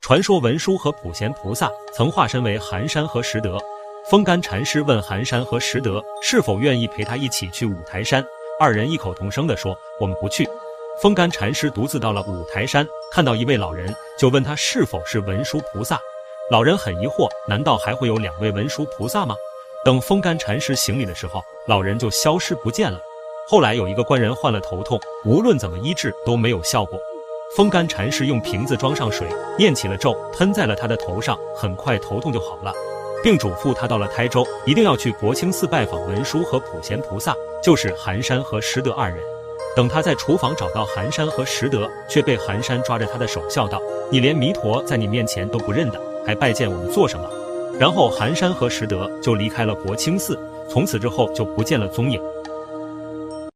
传说文殊和普贤菩萨曾化身为寒山和拾得。风干禅师问寒山和拾得是否愿意陪他一起去五台山，二人异口同声地说：“我们不去。”风干禅师独自到了五台山，看到一位老人，就问他是否是文殊菩萨。老人很疑惑，难道还会有两位文殊菩萨吗？等风干禅师行礼的时候，老人就消失不见了。后来有一个官人患了头痛，无论怎么医治都没有效果。风干禅师用瓶子装上水，念起了咒，喷在了他的头上，很快头痛就好了，并嘱咐他到了台州一定要去国清寺拜访文殊和普贤菩萨，就是寒山和拾得二人。等他在厨房找到寒山和拾得，却被寒山抓着他的手笑道：“你连弥陀在你面前都不认得，还拜见我们做什么？”然后寒山和拾得就离开了国清寺，从此之后就不见了踪影。